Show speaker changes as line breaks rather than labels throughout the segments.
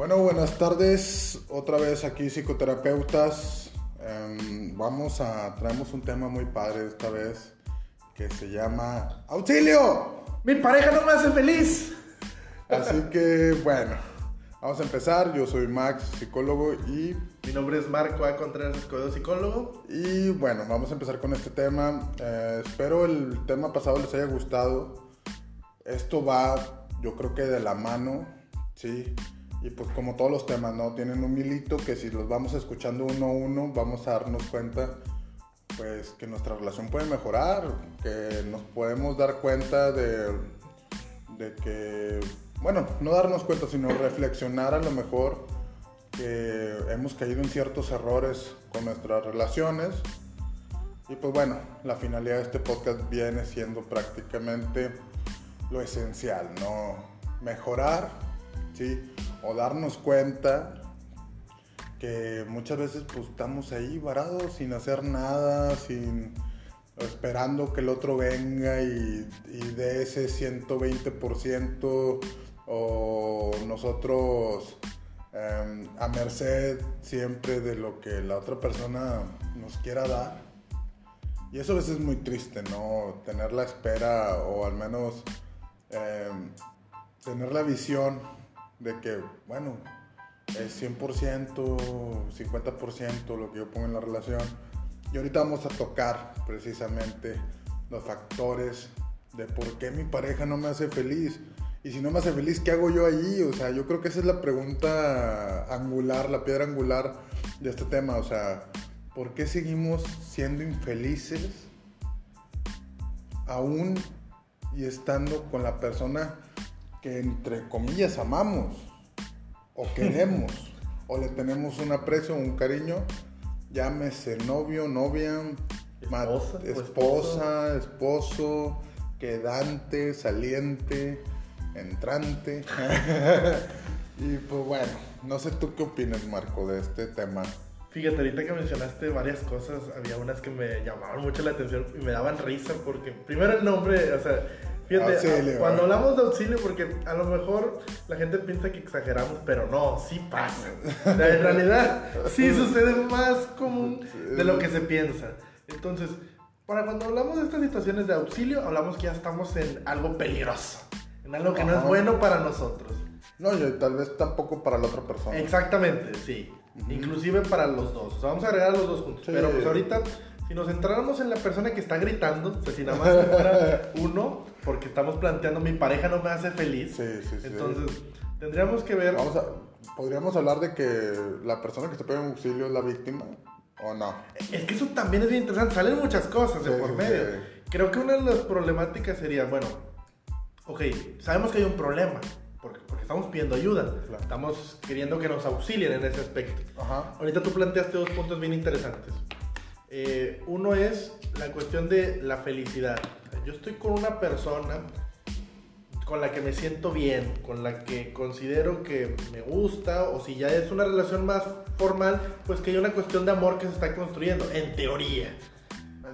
Bueno, buenas tardes. Otra vez aquí psicoterapeutas. Em, vamos a traemos un tema muy padre esta vez que se llama auxilio.
Mi pareja no me hace feliz.
Así que bueno, vamos a empezar. Yo soy Max, psicólogo y
Mi nombre es Marco A. Contreras Escobedo, psicólogo.
y bueno, vamos a empezar con este tema. Eh, espero el tema pasado les haya gustado. Esto va, yo creo que de la mano, sí. Y pues como todos los temas, ¿no? Tienen un hilito que si los vamos escuchando uno a uno, vamos a darnos cuenta, pues que nuestra relación puede mejorar, que nos podemos dar cuenta de, de que, bueno, no darnos cuenta, sino reflexionar a lo mejor que hemos caído en ciertos errores con nuestras relaciones. Y pues bueno, la finalidad de este podcast viene siendo prácticamente lo esencial, ¿no? Mejorar, ¿sí? O darnos cuenta que muchas veces pues estamos ahí varados sin hacer nada, sin esperando que el otro venga y, y dé ese 120% o nosotros em, a merced siempre de lo que la otra persona nos quiera dar. Y eso a veces es muy triste, ¿no? Tener la espera o al menos em, tener la visión de que, bueno, es 100%, 50% lo que yo pongo en la relación. Y ahorita vamos a tocar precisamente los factores de por qué mi pareja no me hace feliz. Y si no me hace feliz, ¿qué hago yo allí? O sea, yo creo que esa es la pregunta angular, la piedra angular de este tema. O sea, ¿por qué seguimos siendo infelices aún y estando con la persona que entre comillas amamos o queremos o le tenemos un aprecio, un cariño, llámese novio, novia,
esposa,
esposo, quedante, saliente, entrante. y pues bueno, no sé tú qué opinas, Marco, de este tema.
Fíjate, ahorita que mencionaste varias cosas, había unas que me llamaban mucho la atención y me daban risa porque, primero el nombre, o sea, fíjate,
Auxilio,
cuando
¿eh?
hablamos de auxilio, porque a lo mejor la gente piensa que exageramos, pero no, sí pasa. O sea, en realidad, sí sucede más común de lo que se piensa. Entonces, para cuando hablamos de estas situaciones de auxilio, hablamos que ya estamos en algo peligroso, en algo que no es bueno para nosotros.
No, y tal vez tampoco para la otra persona.
Exactamente, sí. Inclusive para los dos. O sea, vamos a agregar a los dos juntos.
Sí.
Pero pues ahorita, si nos centráramos en la persona que está gritando, o sea, si nada más fuera uno, porque estamos planteando mi pareja no me hace feliz.
Sí, sí, sí.
Entonces, tendríamos que ver.
Vamos a, ¿Podríamos hablar de que la persona que está pidiendo auxilio es la víctima o no?
Es que eso también es bien interesante. Salen muchas cosas de
Sí,
por
sí,
medio.
sí.
Creo que una de las problemáticas sería, bueno, ok, sabemos que hay un problema, porque, porque estamos pidiendo ayuda.
Claro.
Estamos queriendo que nos auxilien en ese aspecto.
Ajá.
Ahorita tú planteaste dos puntos bien interesantes. Eh, uno es la cuestión de la felicidad. Yo estoy con una persona con la que me siento bien, con la que considero que me gusta, o si ya es una relación más formal, pues que hay una cuestión de amor que se está construyendo, en teoría.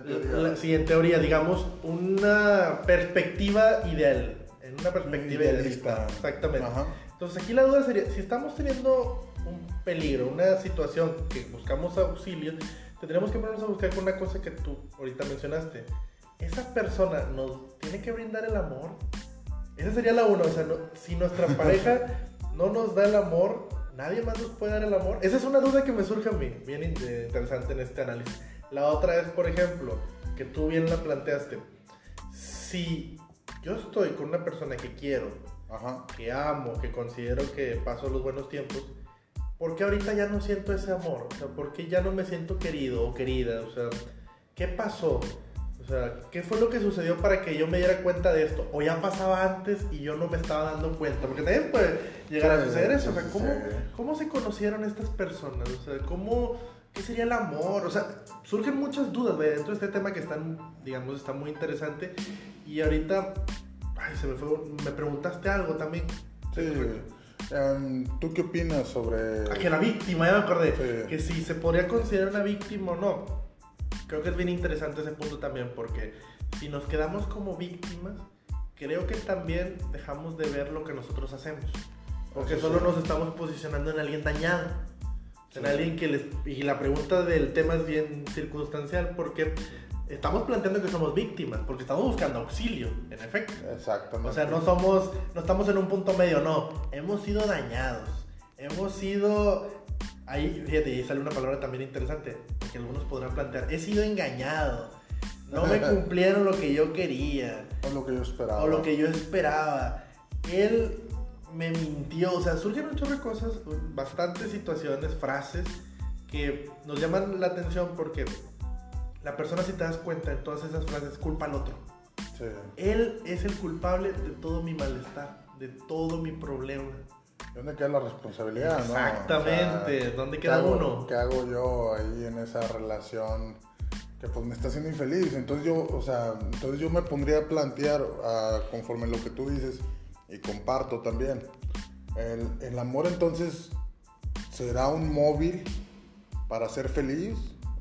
La- sí, en teoría, digamos, una perspectiva ideal. En una perspectiva
Idealista.
idealista. Exactamente.
Ajá.
Entonces aquí la duda sería, si estamos teniendo un peligro, una situación que buscamos auxilio, tendríamos que ponernos a buscar con una cosa que tú ahorita mencionaste. Esa persona nos tiene que brindar el amor. Esa sería la una, o sea, no- si nuestra pareja no nos da el amor, nadie más nos puede dar el amor. Esa es una duda que me surge a mí, bien eh, interesante en este análisis. La otra es, por ejemplo, que tú bien la planteaste. Si yo estoy con una persona que quiero,
Ajá.
que amo, que considero que paso los buenos tiempos, ¿por qué ahorita ya no siento ese amor? O sea, ¿por qué ya no me siento querido o querida? O sea, ¿qué pasó? O sea, ¿qué fue lo que sucedió para que yo me diera cuenta de esto? ¿O ya pasaba antes y yo no me estaba dando cuenta? Porque también puede llegar a
Sí,
suceder eso. O
sí
sea, ¿cómo. ¿cómo se conocieron estas personas? O sea, ¿cómo, ¿qué sería el amor? O sea, surgen muchas dudas ¿ve? dentro de este tema que están, digamos, está muy interesante. Y ahorita, ay, se me fue, me preguntaste algo también.
Sí. Em, ¿Tú qué opinas sobre.?
Ah, que la víctima, ya me acordé.
Sí.
Que si se podría considerar una víctima o no. Creo que es bien interesante ese punto también, porque si nos quedamos como víctimas, creo que también dejamos de ver lo que nosotros hacemos. Porque
Eso
solo
sí.
nos estamos posicionando en alguien dañado. En alguien que les... Y la pregunta del tema es bien circunstancial porque estamos planteando que somos víctimas, porque estamos buscando auxilio, en efecto.
Exactamente.
O sea, no somos, no estamos en un punto medio, no. Hemos sido dañados. Hemos sido... Ahí, fíjate, ahí sale una palabra también interesante, que algunos podrán plantear. He sido engañado. No me cumplieron lo que yo quería.
O lo que yo esperaba.
O lo que yo esperaba. Él me mintió. O sea, surgen un chorro de cosas, bastantes situaciones, frases que nos llaman la atención porque la persona, si te das cuenta en todas esas frases, culpa al otro.
Sí.
Él es el culpable de todo mi malestar, de todo mi problema.
¿Y ¿Dónde queda la responsabilidad, no?
Exactamente. ¿Dónde
¿qué
queda
hago-
uno?
¿Qué hago yo ahí en esa relación que pues me está haciendo infeliz? Entonces yo, o sea, entonces yo me pondría a plantear ah, conforme lo que tú dices y comparto también. El, el amor entonces será un móvil para ser feliz.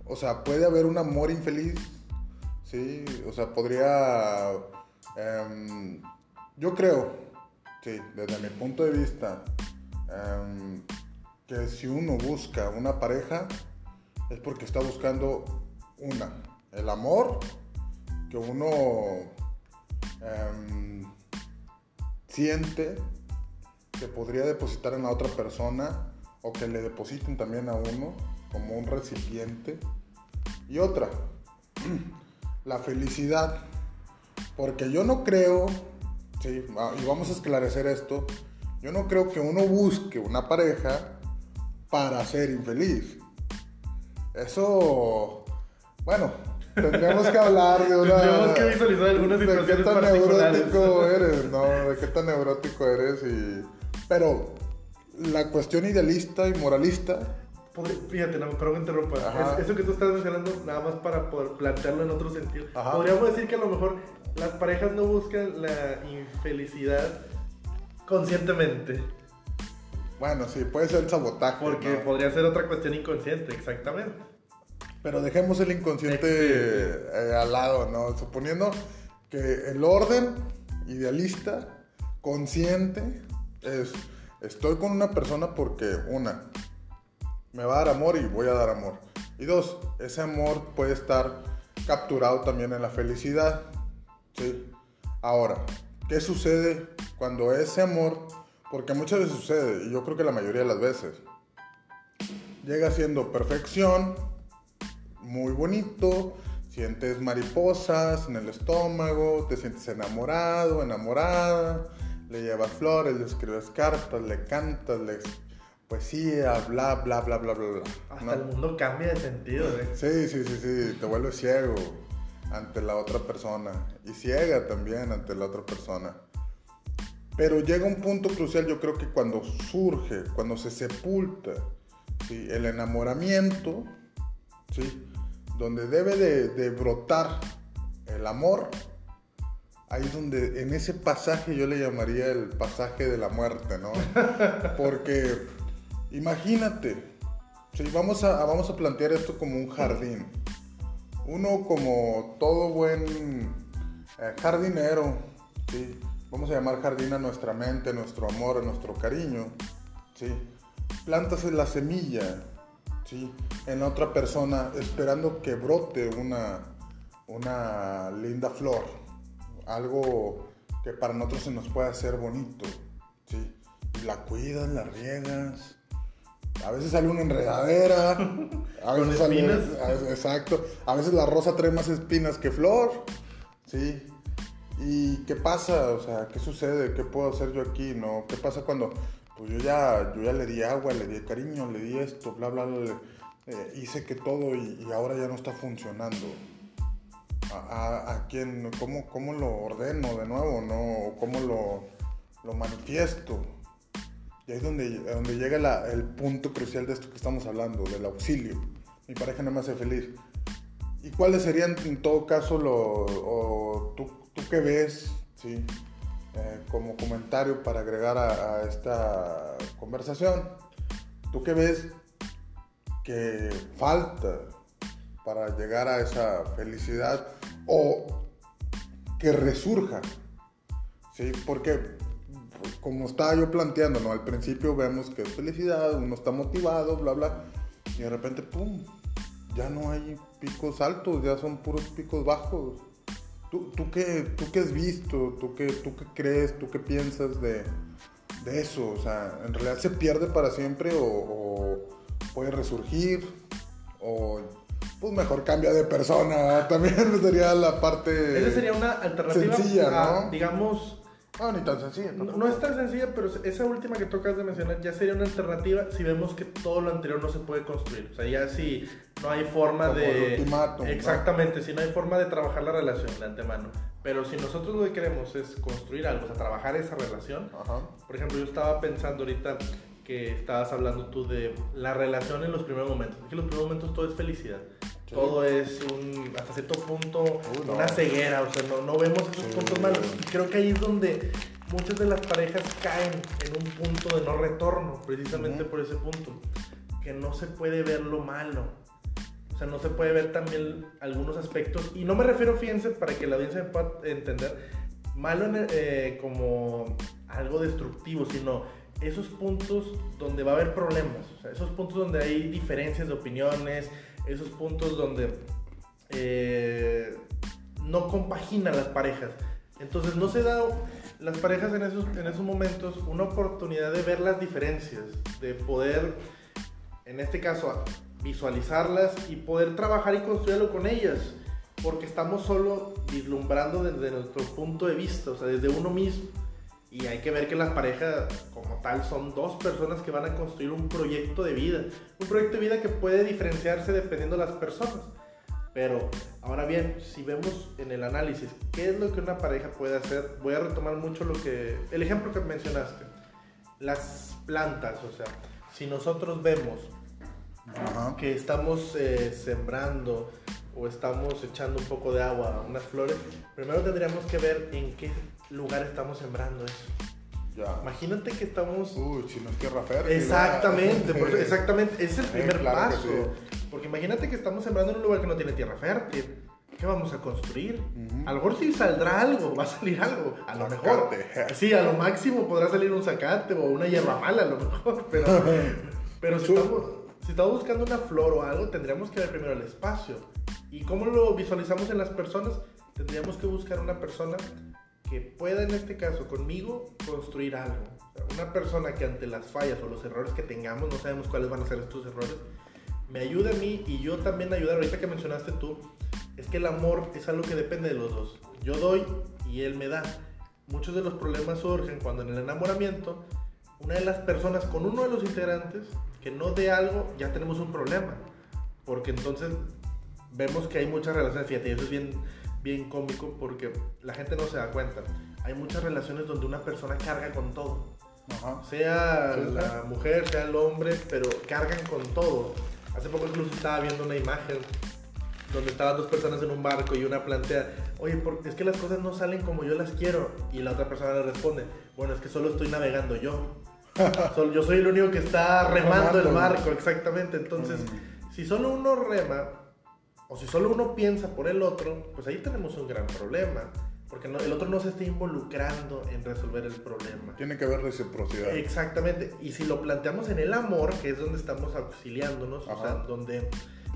O sea, puede haber un amor infeliz. Sí, o sea, podría... em, yo creo, sí, desde mi punto de vista, em, que si uno busca una pareja es porque está buscando una, el amor que uno em, siente que podría depositar en la otra persona o que le depositen también a uno como un recipiente. Y otra, la felicidad. Porque yo no creo, sí, ah, y vamos a esclarecer esto, yo no creo que uno busque una pareja para ser infeliz. Eso, bueno, tendríamos que hablar de una...
Tendríamos que visualizar algunas
de qué tan neurótico eres, ¿no? De qué tan neurótico eres y... Pero la cuestión idealista y moralista,
Podría- Fíjate, no, perdón que interrumpa. Es- eso que tú estás mencionando, nada más para poder plantearlo en otro sentido.
Ajá.
Podríamos decir que a lo mejor las parejas no buscan la infelicidad conscientemente.
bueno, sí, puede ser sabotaje.
Porque
¿no?
podría ser otra cuestión inconsciente, exactamente.
Pero dejemos el inconsciente eh, al lado, ¿no? Suponiendo que el orden idealista, consciente, es, estoy con una persona porque, una, me va a dar amor y voy a dar amor. Y dos, ese amor puede estar capturado también en la felicidad. ¿sí? Ahora, ¿qué sucede cuando ese amor, porque muchas veces sucede, y yo creo que la mayoría de las veces, llega siendo perfección, muy bonito, sientes mariposas en el estómago, te sientes enamorado, enamorada, le llevas flores, le escribes cartas, le cantas, le poesía, bla, bla, bla, bla, bla, bla.
Hasta
¿no?
el mundo cambia de sentido, ¿eh?
Sí, sí, sí, sí, te vuelves ciego ante la otra persona y ciega también ante la otra persona. Pero llega un punto crucial, yo creo que cuando surge, cuando se sepulta ¿sí? el enamoramiento, ¿sí? donde debe de, de brotar el amor, ahí es donde en ese pasaje yo le llamaría el pasaje de la muerte, ¿no? Porque imagínate, Sí, vamos a, vamos a plantear esto como un jardín. Uno como todo buen eh, jardinero, ¿sí? vamos a llamar jardín a nuestra mente, a nuestro amor, a nuestro cariño. ¿sí? Plantas la semilla ¿sí? en la otra persona esperando que brote una, una linda flor. Algo que para nosotros se nos pueda hacer bonito. ¿sí? Y la cuidas, la riegas. A veces sale una enredadera. A veces sale.
espinas.
a veces- exacto. A veces la rosa trae más espinas que flor. Sí. ¿Y qué pasa? O sea, ¿qué sucede? ¿Qué puedo hacer yo aquí? ¿No? ¿Qué pasa cuando pues yo ya, yo ya le di agua, le di cariño, le di esto, bla, bla, bla, eh, hice que todo y, y ahora ya no está funcionando? ¿A, a, a quién? ¿Cómo, ¿Cómo lo ordeno de nuevo? ¿No? ¿O ¿Cómo lo, lo manifiesto? Y ahí es donde, donde llega el punto crucial de esto que estamos hablando, del auxilio. Mi pareja no me hace feliz. ¿Y cuáles serían en todo caso lo, o tú, tú qué ves, sí, eh, como comentario para agregar a, a esta conversación? ¿Tú qué ves que falta para llegar a esa felicidad o que resurja? ¿Sí? Porque como estaba yo planteando, ¿no? Al principio vemos que es felicidad, uno está motivado, bla, bla, y de repente, ¡pum! Ya no hay picos altos, ya son puros picos bajos. ¿Tú, tú, qué, tú qué has visto? ¿Tú qué, ¿Tú qué crees? ¿Tú qué piensas de, de eso? O sea, ¿en realidad se pierde para siempre o, o puede resurgir? ¿O pues mejor cambia de persona? También sería la parte...
Esa sería una alternativa,
Sencilla,
a,
¿no?
digamos,
No, ni tan sencilla.
No, no es tan sencilla, pero esa última que tocas de mencionar ya sería una alternativa si vemos que todo lo anterior no se puede construir. O sea, ya si no hay forma
Como
de...
el ultimátum, ¿no?
Exactamente, si no hay forma de trabajar la relación de antemano. Pero si nosotros lo que queremos es construir algo, o sea, trabajar esa relación.
Ajá.
Por ejemplo, yo estaba pensando ahorita que estabas hablando tú de la relación en los primeros momentos. Que en los primeros momentos todo es felicidad.
Sí.
Todo es un, hasta cierto punto
Uy, no.
una ceguera, o sea, no, no vemos esos
Sí.
puntos malos. Y creo que ahí es donde muchas de las parejas caen en un punto de no retorno, precisamente
Ujú.
por ese punto. Que no se puede ver lo malo. O sea, no se puede ver también algunos aspectos. Y no me refiero, fíjense, para que la audiencia pueda entender, malo en el- eh, como algo destructivo, sino esos puntos donde va a haber problemas. O sea, esos puntos donde hay diferencias de opiniones, esos puntos donde eh, no compaginan las parejas. Entonces no se da las parejas en esos, en esos momentos una oportunidad de ver las diferencias, de poder, en este caso, visualizarlas y poder trabajar y construirlo con ellas, porque estamos solo vislumbrando desde nuestro punto de vista, o sea, desde uno mismo. Y hay que ver que las parejas como tal son dos personas que van a construir un proyecto de vida. Un proyecto de vida que puede diferenciarse dependiendo de las personas. Pero ahora bien, si vemos en el análisis qué es lo que una pareja puede hacer, voy a retomar mucho lo que el ejemplo que mencionaste. Las plantas, o sea, si nosotros vemos
Ajá.
que estamos eh, sembrando o estamos echando un poco de agua a unas flores, primero tendríamos que ver en qué lugar estamos sembrando eso.
Ya.
Imagínate que estamos
Uy, si no es tierra fértil.
Exactamente, por eso-
¿verdad?
exactamente, ese es el primer
claro que
paso.
sí.
Porque imagínate que estamos sembrando en un lugar que no tiene tierra fértil. ¿Qué vamos a construir?
Ujú.
A lo mejor sí saldrá algo, va a salir algo. A lo mejor. Sí, a lo máximo podrá salir un zacate o una hierba mala, a lo mejor. Pero, pero si, estamos, si estamos buscando una flor o algo, tendríamos que ver primero el espacio. ¿Y cómo lo visualizamos en las personas? Tendríamos que buscar una persona que pueda, en este caso, conmigo, construir algo. Una persona que ante las fallas o los errores que tengamos, no sabemos cuáles van a ser estos errores, me ayude a mí y yo también ayudar. Ahorita que mencionaste tú, es que el amor es algo que depende de los dos. Yo doy y él me da. Muchos de los problemas surgen cuando en el enamoramiento, una de las personas con uno de los integrantes que no dé algo, ya tenemos un problema. Porque entonces vemos que hay muchas relaciones, fíjate, eso es bien, bien cómico porque la gente no se da cuenta. Hay muchas relaciones donde una persona carga con todo
Ajá.
sea
Sí, sí.
la mujer, sea el hombre, pero cargan con todo. Hace poco incluso estaba viendo una imagen donde estaban dos personas en un barco y una plantea, oye, es que las cosas no salen como yo las quiero. Y la otra persona le responde, bueno, es que solo estoy navegando yo. Sol- yo soy el único que está remando el barco, exactamente. Entonces,
Mm.
si solo uno rema, o si solo uno piensa por el otro, pues ahí tenemos un gran problema. Porque no- el otro no se está involucrando en resolver el problema.
Tiene que haber reciprocidad.
Exactamente. Y si lo planteamos en el amor, que es donde estamos auxiliándonos, o sea, donde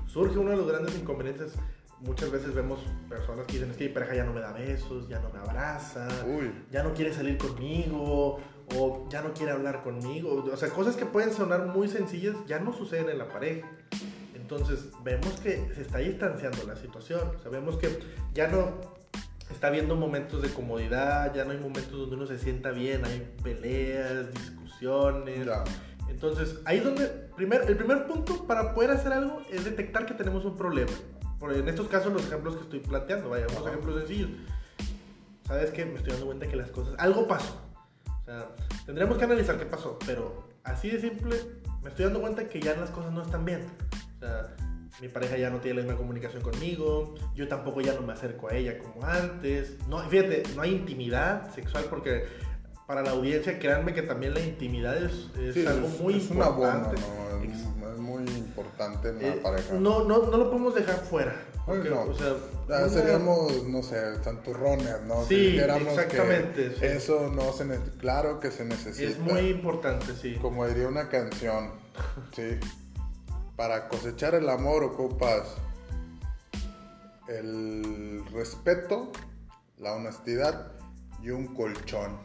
surge uno de los grandes inconvenientes, muchas veces vemos personas que dicen, es que mi pareja ya no me da besos, ya no me abraza,
Uy.
ya no quiere salir conmigo, o ya no quiere hablar conmigo. O sea, cosas que pueden sonar muy sencillas ya no suceden en la pareja. Entonces, vemos que se está distanciando la situación. Vemos que ya no está habiendo momentos de comodidad, ya no hay momentos donde uno se sienta bien, hay peleas, discusiones.
Ya.
Entonces, ahí es donde, primer, el primer punto para poder hacer algo es detectar que tenemos un problema. Por, en estos casos, los ejemplos que estoy planteando, vaya, unos ejemplos sencillos. ¿Sabes qué? Me estoy dando cuenta que las cosas, algo pasó. O sea, tendremos que analizar qué pasó, pero así de simple, me estoy dando cuenta que ya las cosas no están bien. O sea, mi pareja ya no tiene la misma comunicación conmigo, yo tampoco ya no me acerco a ella como antes. No, fíjate, no hay intimidad sexual porque para la audiencia, créanme que también la intimidad es, es
Sí,
algo muy
es un abono,
importante.
¿no? Es, es muy importante en la
Eh,
pareja.
no, no, no lo podemos dejar fuera.
Ay,
porque,
no.
o sea, una-
Seríamos, no sé, santurrones, ¿no?
Sí,
si dijéramos
exactamente,
que eso no se. Claro que se necesita.
es muy importante, sí.
Como diría una canción, sí. Para cosechar el amor ocupas el respeto, la honestidad y un colchón.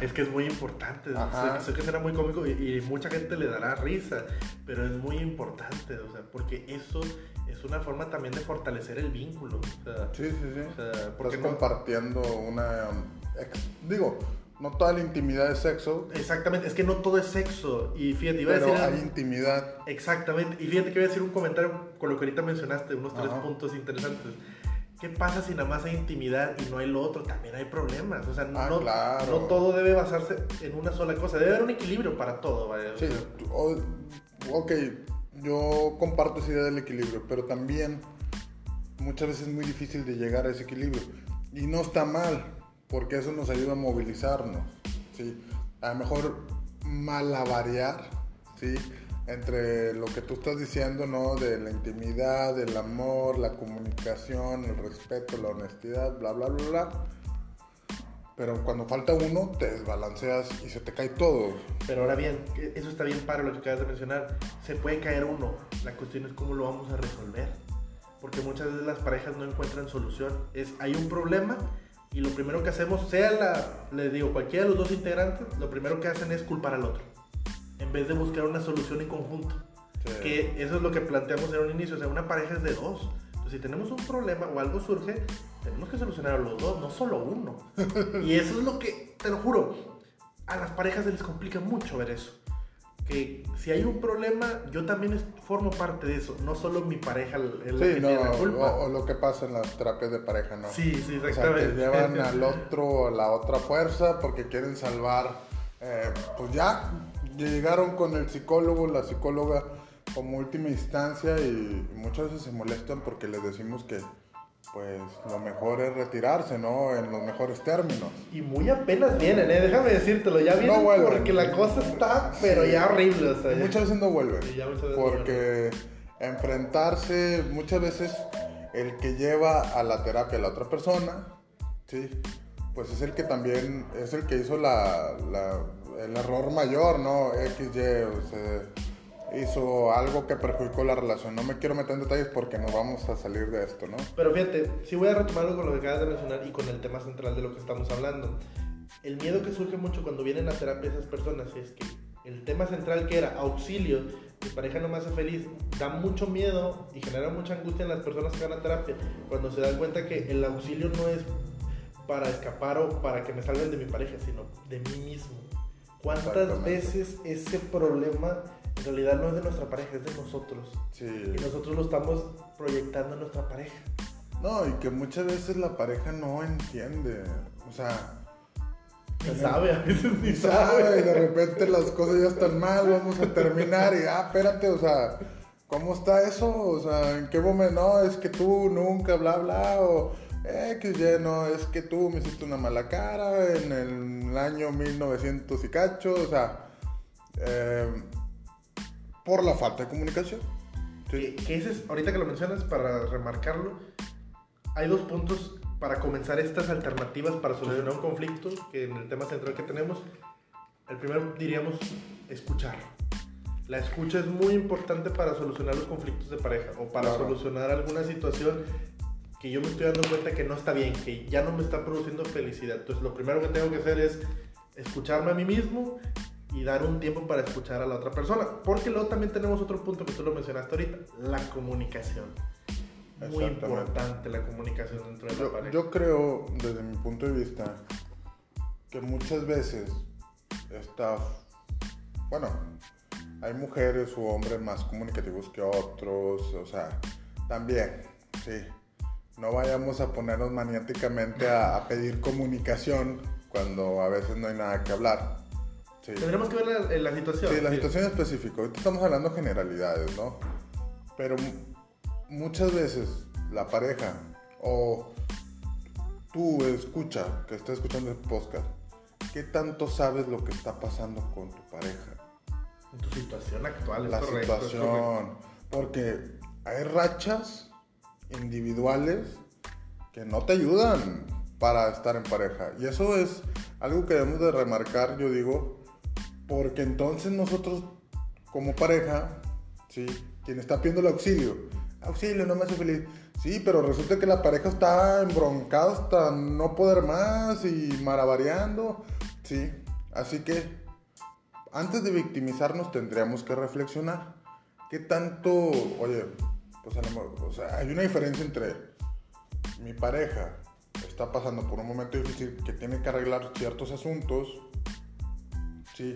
Es que es muy importante. Sé, sé que será muy cómico y, y mucha gente le dará risa, pero es muy importante, o sea, porque eso es una forma también de fortalecer el vínculo. O sea,
Sí, sí, sí.
o sea, porque
Estás
no-
compartiendo una... ex- digo, no toda la intimidad es sexo,
Exactamente, es que no todo es sexo. Y fíjate, iba a
pero
decir.
hay intimidad.
Exactamente, y fíjate que voy a decir un comentario con lo que ahorita mencionaste, unos tres puntos interesantes. ¿Qué pasa si nada más hay intimidad y no hay lo otro? También hay problemas. O sea,
Ah,
no,
claro.
no todo debe basarse en una sola cosa. Debe haber un equilibrio para todo, o
Sí, o- ok, yo comparto esa idea del equilibrio, pero también muchas veces es muy difícil de llegar a ese equilibrio. Y no está mal, porque eso nos ayuda a movilizarnos, ¿sí? A lo mejor malabarear, ¿sí? Entre lo que tú estás diciendo, ¿no? De la intimidad, del amor, la comunicación, el respeto, la honestidad, bla, bla, bla, bla. Pero cuando falta uno, te desbalanceas y se te cae todo.
Pero ahora bien, eso está bien para lo que acabas de mencionar. Se puede caer uno. La cuestión es cómo lo vamos a resolver. Porque muchas veces las parejas no encuentran solución. Es, hay un problema y lo primero que hacemos, sea la, les digo, cualquiera de los dos integrantes, lo primero que hacen es culpar al otro. En vez de buscar una solución en conjunto.
Sí.
Que eso es lo que planteamos en un inicio. O sea, una pareja es de dos. Entonces, si tenemos un problema o algo surge, tenemos que solucionar a los dos, no solo uno. y eso es lo que, te lo juro, a las parejas se les complica mucho ver eso. Que si hay un problema, yo también formo parte de eso. No solo mi pareja es la
Sí,
que
no,
tiene la culpa.
o, o lo que pasa en las terapias de pareja, ¿no?
Sí, sí,
O sea, que
exactamente.
llevan al otro, a la otra fuerza porque quieren salvar, eh, pues ya, llegaron con el psicólogo, la psicóloga como última instancia y muchas veces se molestan porque les decimos que pues lo mejor es retirarse, ¿no? En los mejores términos.
Y muy apenas vienen, ¿eh? Déjame decírtelo. Ya vienen
vuelven.
porque la cosa está, pero
Sí.
ya horrible. O sea,
Y
ya-
muchas veces no vuelven.
Sí, ya veces no
porque enfrentarse, muchas veces el que lleva a la terapia a la otra persona, ¿sí? Pues es el que también, es el que hizo la, la- el error mayor, ¿no? XY, o sea, hizo algo que perjudicó la relación. No me quiero meter en detalles porque nos vamos a salir de esto, ¿no?
Pero fíjate, sí voy a retomarlo con lo que acabas de mencionar y con el tema central de lo que estamos hablando. El miedo que surge mucho cuando vienen a terapia esas personas es que el tema central que era auxilio, mi pareja no me hace feliz, da mucho miedo y genera mucha angustia en las personas que van a terapia cuando se dan cuenta que el auxilio no es para escapar o para que me salven de mi pareja, sino de mí mismo. ¿Cuántas veces ese problema en realidad no es de nuestra pareja, es de nosotros?
Sí.
Y nosotros lo estamos proyectando en nuestra pareja.
No, y que muchas veces la pareja no entiende. O sea,
Ni sabe, a veces ni
y sabe, y
sabe.
de repente las cosas ya están mal, vamos a terminar y, ah, espérate, o sea, ¿cómo está eso? O sea, ¿en qué momento? No, es que tú nunca, bla, bla, o X, Y, no, es que tú me hiciste una mala cara en el año 1900 y cacho, o sea, eh, por la falta de comunicación.
Que, que ese es, ahorita que lo mencionas, para remarcarlo, hay dos puntos para comenzar estas alternativas para solucionar un conflicto, que en el tema central que tenemos, el primero diríamos escuchar. La escucha es muy importante para solucionar los conflictos de pareja o para
Claro.
solucionar alguna situación que yo me estoy dando cuenta que no está bien, que ya no me está produciendo felicidad. Entonces lo primero que tengo que hacer es escucharme a mí mismo y dar un tiempo para escuchar a la otra persona. Porque luego también tenemos otro punto que tú lo mencionaste ahorita, la comunicación. Muy importante la comunicación dentro de la
Yo,
pareja.
yo creo, desde mi punto de vista, que muchas veces está, bueno, hay mujeres u hombres más comunicativos que otros, o sea, también, sí. No vayamos a ponernos maniáticamente a, a pedir comunicación cuando a veces no hay nada que hablar. Sí.
Tendremos que ver la, la situación.
Sí, la
Sí.
situación específica. Ahorita estamos hablando generalidades, ¿no? Pero mu- muchas veces la pareja o tú escucha, que estás escuchando el podcast, ¿qué tanto sabes lo que está pasando con tu pareja?
En tu situación actual, es
La
correcto, es correcto.
situación. Porque hay rachas individuales que no te ayudan para estar en pareja. Y eso es algo que debemos de remarcar, yo digo, porque entonces nosotros como pareja, ¿sí? Quien está pidiendo el auxilio, auxilio, no me hace feliz. Sí, pero resulta que la pareja está embroncada hasta no poder más y maravariando, ¿sí? Así que antes de victimizarnos tendríamos que reflexionar. ¿Qué tanto, oye, pues o sea, hay una diferencia entre mi pareja está pasando por un momento difícil que tiene que arreglar ciertos asuntos, sí,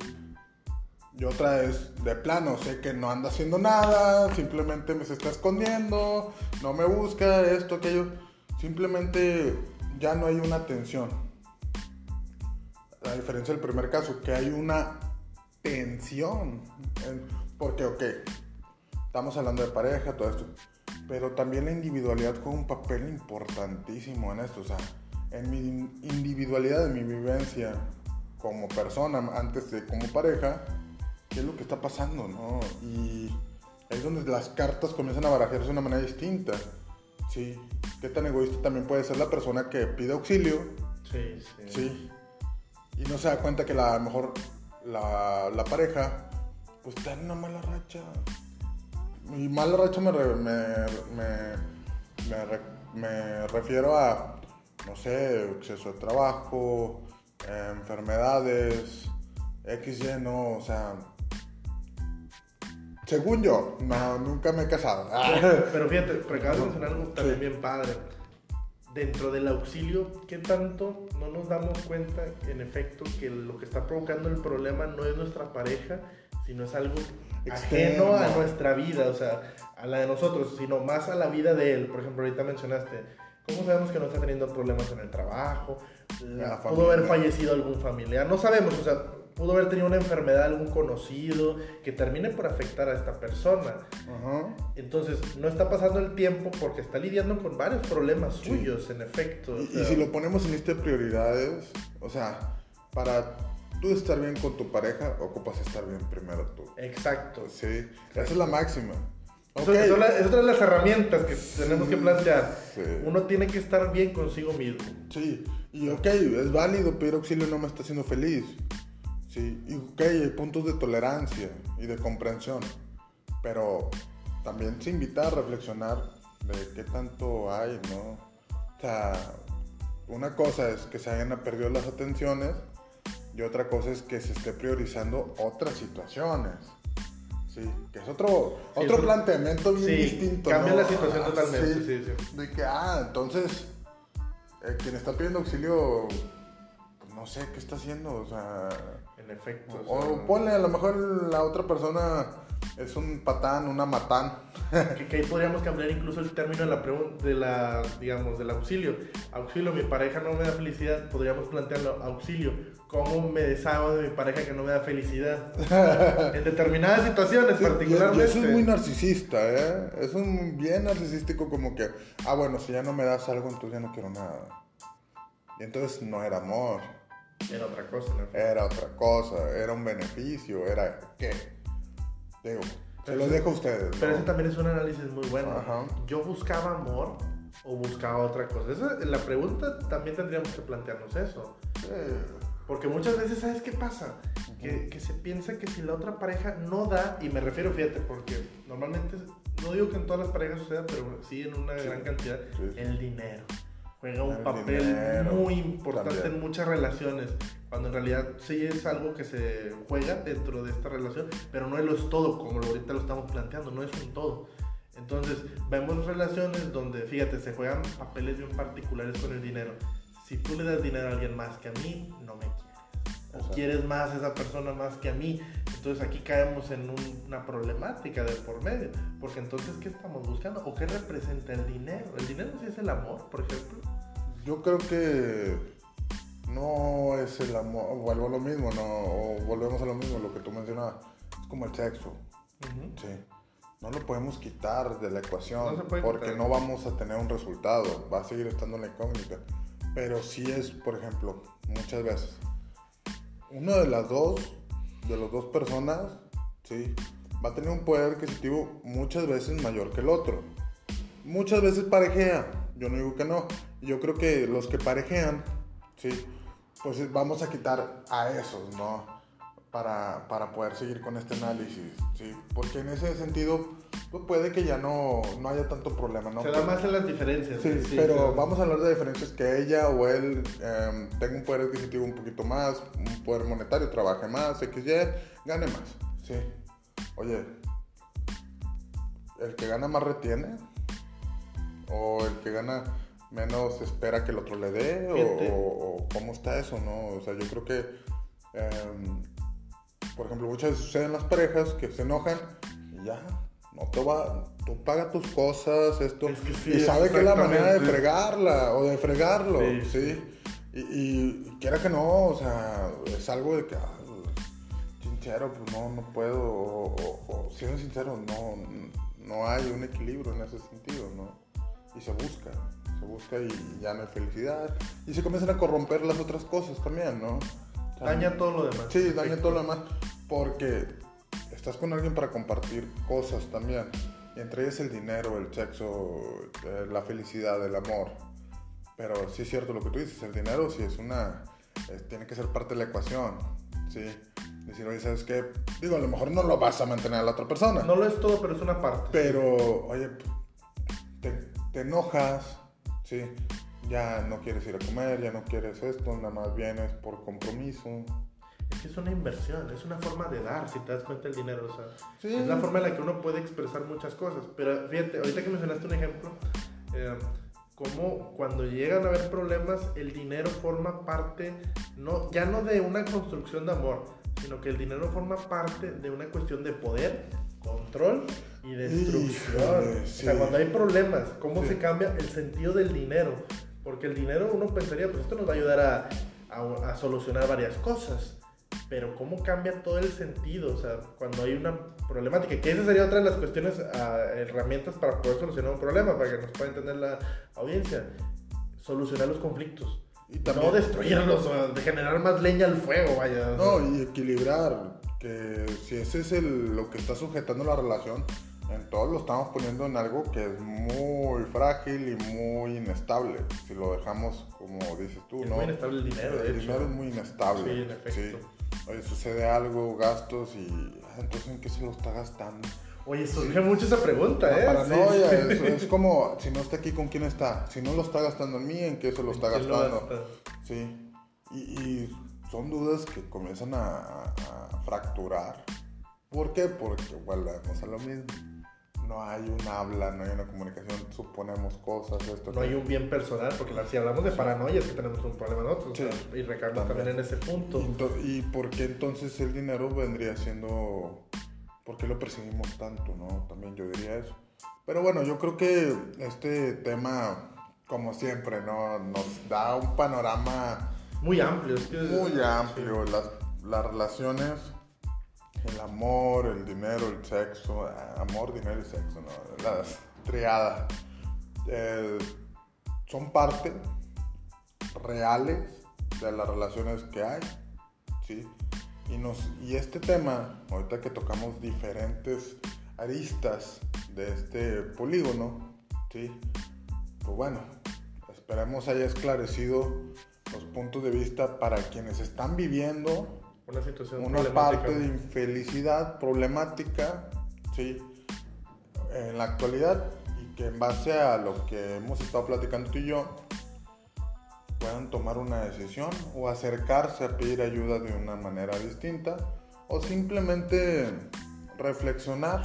y otra es de plano, sé que no anda haciendo nada, simplemente me se está escondiendo, no me busca, esto, aquello, simplemente ya no hay una atención. La diferencia del primer caso, que hay una tensión, en- porque, ok, estamos hablando de pareja, todo esto, pero también la individualidad juega un papel importantísimo en esto, o sea, en mi individualidad, en mi vivencia como persona, antes de como pareja, qué es lo que está pasando, ¿no? Y es donde las cartas comienzan a barajarse de una manera distinta, ¿sí? ¿Qué tan egoísta también puede ser la persona que pide auxilio?
Sí, sí.
Sí. Y no se da cuenta que la, a lo mejor la, la pareja, pues está en una mala racha. Y mala racha me, re- me, me, me re- me refiero a, no sé, exceso de trabajo, eh, enfermedades, XY, no, o sea. Según yo, no, nunca me he casado.
Pero fíjate, acabas de mencionar algo también bien padre. Dentro del auxilio, ¿qué tanto no nos damos cuenta, en efecto, que lo que está provocando el problema no es nuestra pareja, sino es algo
Externo.
ajeno a nuestra vida, o sea, a la de nosotros, sino más a la vida de él? Por ejemplo, ahorita mencionaste, ¿cómo sabemos que no está teniendo problemas en el trabajo? La- pudo haber fallecido algún familiar, no sabemos, o sea, pudo haber tenido una enfermedad algún conocido que termine por afectar a esta persona. Entonces, no está pasando el tiempo porque está lidiando con varios problemas suyos, en efecto. o
Y,
sea,
y si lo ponemos en lista de prioridades, o sea, para tú estar bien con tu pareja, ocupas estar bien primero tú.
Exacto.
Sí, esa es la máxima.
Eso-
Ok.
eso es la- es otra de las herramientas que tenemos que plantear.
Sí.
Uno tiene que estar bien consigo mismo.
Sí, y ok, es válido pedir auxilio, no me está haciendo feliz. Sí, y ok, hay puntos de tolerancia y de comprensión. Pero también se invita a reflexionar de qué tanto hay, ¿no? O sea, una cosa es que se hayan perdido las atenciones y otra cosa es que se esté priorizando otras situaciones. Sí, que es otro,
Sí,
otro planteamiento bien
sí,
distinto.
cambia
¿no?
la situación
Ah,
totalmente, sí, sí.
De que, ah, entonces, eh, quien está pidiendo auxilio, pues, no sé qué está haciendo, o sea,
En efecto.
o,
o sea,
ponle, a lo mejor la otra persona es un patán, una matán.
que, que ahí podríamos cambiar incluso el término de la pregunta, de la, digamos, del auxilio. Auxilio, mi pareja no me da felicidad, podríamos plantearlo, auxilio, ¿cómo me deshago de mi pareja que no me da felicidad? en determinadas situaciones,
Sí,
particularmente.
eso es muy narcisista, ¿eh? Es un bien narcisístico como que, ah, bueno, si ya no me das algo, entonces ya no quiero nada. Y entonces no era amor,
Era otra cosa, efecto.
era otra cosa, era un beneficio, era qué. Digo, se lo dejo a ustedes.
Pero
¿no?
ese también es un análisis muy bueno.
Ajá.
Yo buscaba amor o buscaba otra cosa. Esa- la pregunta también tendríamos que plantearnos eso.
Sí.
Porque muchas veces, ¿sabes qué pasa? que, que se piensa que si la otra pareja no da, y me refiero, fíjate, porque normalmente, no digo que en todas las parejas suceda, pero sí en una gran cantidad,
sí.
el dinero. Juega un
El
papel
dinero,
muy importante
también.
en muchas relaciones, cuando en realidad sí es algo que se juega dentro de esta relación, pero no lo es todo, como ahorita lo estamos planteando, no es un todo. Entonces, vemos relaciones donde, fíjate, se juegan papeles bien particulares con el dinero. Si tú le das dinero a alguien más que a mí, no me quieres. O quieres más a esa persona más que a mí. Entonces aquí caemos en un- una problemática de por medio. Porque entonces, ¿qué estamos buscando? ¿O qué representa el dinero? ¿El dinero sí es el amor, por ejemplo?
Yo creo que no es el amor, vuelvo a lo mismo, no, o volvemos a lo mismo, lo que tú mencionabas, es como el sexo, sí. No lo podemos quitar de la ecuación
No
porque
quitar.
no vamos a tener un resultado, va a seguir estando en la incógnita. Pero sí es, por ejemplo, muchas veces, una de las dos, de las dos personas, sí, va a tener un poder adquisitivo muchas veces mayor que el otro. Muchas veces parejea, yo no digo que no. Yo creo que los que parejean, sí, pues vamos a quitar a esos, ¿no? Para, para poder seguir con este análisis, sí. Porque en ese sentido, pues puede que ya no, no haya tanto problema, ¿no?
Se da más en las diferencias.
Sí, pero vamos a hablar de diferencias que ella o él eh, tenga un poder adquisitivo un poquito más, un poder monetario, trabaje más, XY, gane más, sí. Oye, ¿el que gana más retiene? ¿O el que gana menos espera que el otro le dé? O, cómo está eso, no? O sea, yo creo que, em, por ejemplo, muchas veces suceden las parejas que se enojan y ya, no te va, tú paga tus cosas, esto, y sabe que es la manera de fregarla o de fregarlo, ¿sí? Y, y, quiera que no, o sea, es algo de que, ah, sincero, pues no, no puedo, o, siendo sincero, no, no hay un equilibrio en ese sentido, ¿no? Y se busca, se busca y ya no hay felicidad. Y se comienzan a corromper las otras cosas también, ¿no?
Daña todo lo demás.
Sí, daña todo lo demás, porque estás con alguien para compartir cosas también. Y entre ellas el dinero, el sexo, eh, la felicidad, el amor. Pero sí es cierto lo que tú dices, el dinero sí es una... tiene que ser parte de la ecuación, ¿sí? Decir, oye, ¿sabes qué? Digo, a lo mejor no lo vas a mantener a la otra persona.
No lo es todo, pero es una parte.
Pero, oye, te, te enojas, ¿sí? Ya no quieres ir a comer, ya no quieres esto, nada más vienes por compromiso
es que es una inversión, es una forma de dar, si te das cuenta el dinero, o sea, es la forma en la que uno puede expresar muchas cosas. Pero fíjate, ahorita que mencionaste un ejemplo, eh, como cuando llegan a haber problemas, el dinero forma parte, no, ya no de una construcción de amor, sino que el dinero forma parte de una cuestión de poder, control y destrucción. O sea, cuando hay problemas, ¿cómo se cambia el sentido del dinero? Porque el dinero uno pensaría, pues esto nos va a ayudar a, a, a solucionar varias cosas pero cómo cambia todo el sentido, o sea, cuando hay una problemática, que esa sería otra de las cuestiones, ah, herramientas para poder solucionar un problema, para que nos pueda entender la audiencia, solucionar los conflictos. Y no destruirlos o de generar más leña al fuego, vaya.
No, y equilibrar, que si ese es el, lo que está sujetando la relación, en todos lo estamos poniendo en algo que es muy frágil y muy inestable. Si lo dejamos como dices tú,
es
¿no?
muy inestable el dinero,
El dinero es muy inestable.
Sí, en efecto.
Oye, sucede algo, gastos y ah, entonces ¿en qué se lo está gastando?
Oye, surge mucho esa pregunta, ¿eh?
paranoia, Es, como, si no está aquí, ¿con quién está? Si no lo está gastando en mí, ¿en qué se lo está gastando? sí. Y, son dudas que comienzan a, a, fracturar. ¿Por qué? Porque volvemos a lo mismo no hay un habla, no hay una comunicación, suponemos cosas, esto.
No hay un bien personal, porque si hablamos de paranoia es que tenemos un problema nosotros, y recargamos también. en ese punto.
¿Y, por qué entonces el dinero vendría siendo, por qué lo perseguimos tanto, no? También yo diría eso. Pero bueno, yo creo que este tema, como siempre, ¿no? Nos da un panorama...
Muy amplio, es que...
Muy amplio, las, las relaciones el amor, el dinero, el sexo, ah, amor, dinero y sexo, ¿no? Las triadas eh, son parte reales de las relaciones que hay, ¿sí? Y, nos, y este tema, ahorita que tocamos diferentes aristas de este polígono, ¿sí? Pues bueno, esperemos haya esclarecido los puntos de vista para quienes están viviendo
una situación
una parte de infelicidad problemática, sí, en la actualidad y que en base a lo que hemos estado platicando tú y yo puedan tomar una decisión o acercarse a pedir ayuda de una manera distinta o simplemente reflexionar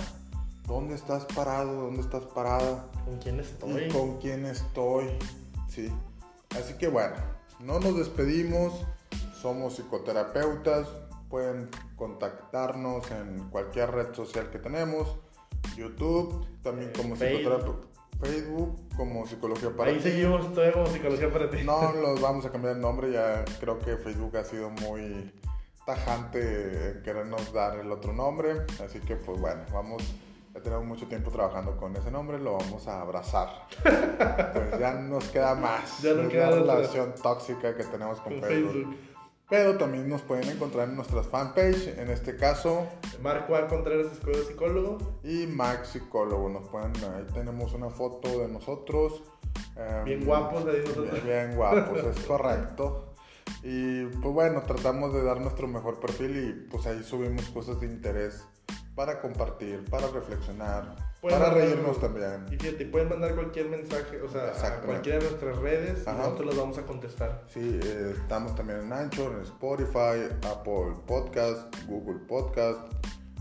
dónde estás parado, dónde estás parada,
con quién estoy,
y con quién estoy, sí. Así que bueno, no nos despedimos somos psicoterapeutas, pueden contactarnos en cualquier red social que tenemos, YouTube, también como psicoterapeuta. Facebook como Psicología para
Ahí seguimos todavía como Psicología para ti.
No, los vamos a cambiar el nombre, ya creo que Facebook ha sido muy tajante en querernos dar el otro nombre, así que pues bueno, vamos, ya tenemos mucho tiempo trabajando con ese nombre, lo vamos a abrazar. pues ya nos queda más.
Ya no queda
la relación tóxica que tenemos con, Facebook. Pero también nos pueden encontrar en nuestras fanpage, en este caso.
Marco A. Contreras, escudo psicólogo.
Y Max Psicólogo. Nos pueden, ahí tenemos una foto de nosotros.
Bien um, guapos, ahí
nosotros. Bien, bien guapos, es correcto. Y pues bueno, tratamos de dar nuestro mejor perfil y pues ahí subimos cosas de interés para compartir, para reflexionar, para reírnos también.
Y fíjate, pueden mandar cualquier mensaje, o sea, a cualquiera de nuestras redes y nosotros los vamos a contestar.
Sí, eh, estamos también en Anchor, en Spotify, Apple Podcast, Google Podcast.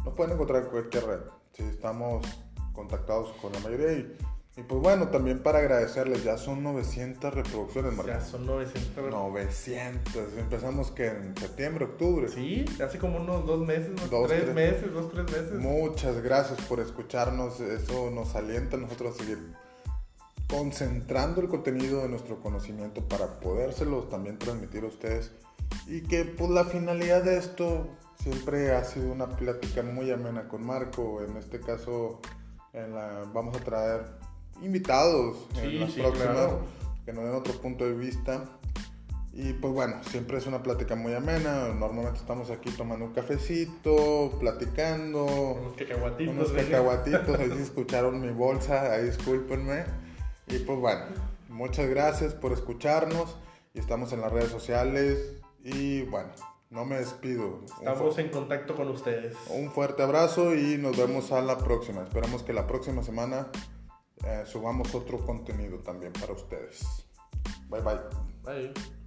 Nos pueden encontrar en cualquier red. Sí, estamos contactados con la mayoría y y pues bueno, también para agradecerles, ya son 900 reproducciones,
Marco. Ya son 900
reproducciones. 900. Empezamos que en septiembre, octubre.
Sí, hace como unos dos meses, dos, tres, meses, dos, tres meses.
Muchas gracias por escucharnos. Eso nos alienta a nosotros a seguir concentrando el contenido de nuestro conocimiento para podérselos también transmitir a ustedes. Y que pues la finalidad de esto siempre ha sido una plática muy amena con Marco. En este caso, en la, vamos a traer invitados en las próximas que nos den otro punto de vista. Y pues bueno, siempre es una plática muy amena. Normalmente estamos aquí tomando un cafecito, platicando.
Unos cacahuatitos.
Unos cacahuatitos. ahí escucharon mi bolsa, ahí discúlpenme. Y pues bueno, muchas gracias por escucharnos. Y estamos en las redes sociales. Y bueno, no me despido.
Estamos en contacto con ustedes.
Un fuerte abrazo y nos vemos a la próxima. Esperamos que la próxima semana eh, subamos otro contenido también para ustedes. Bye bye.
Bye.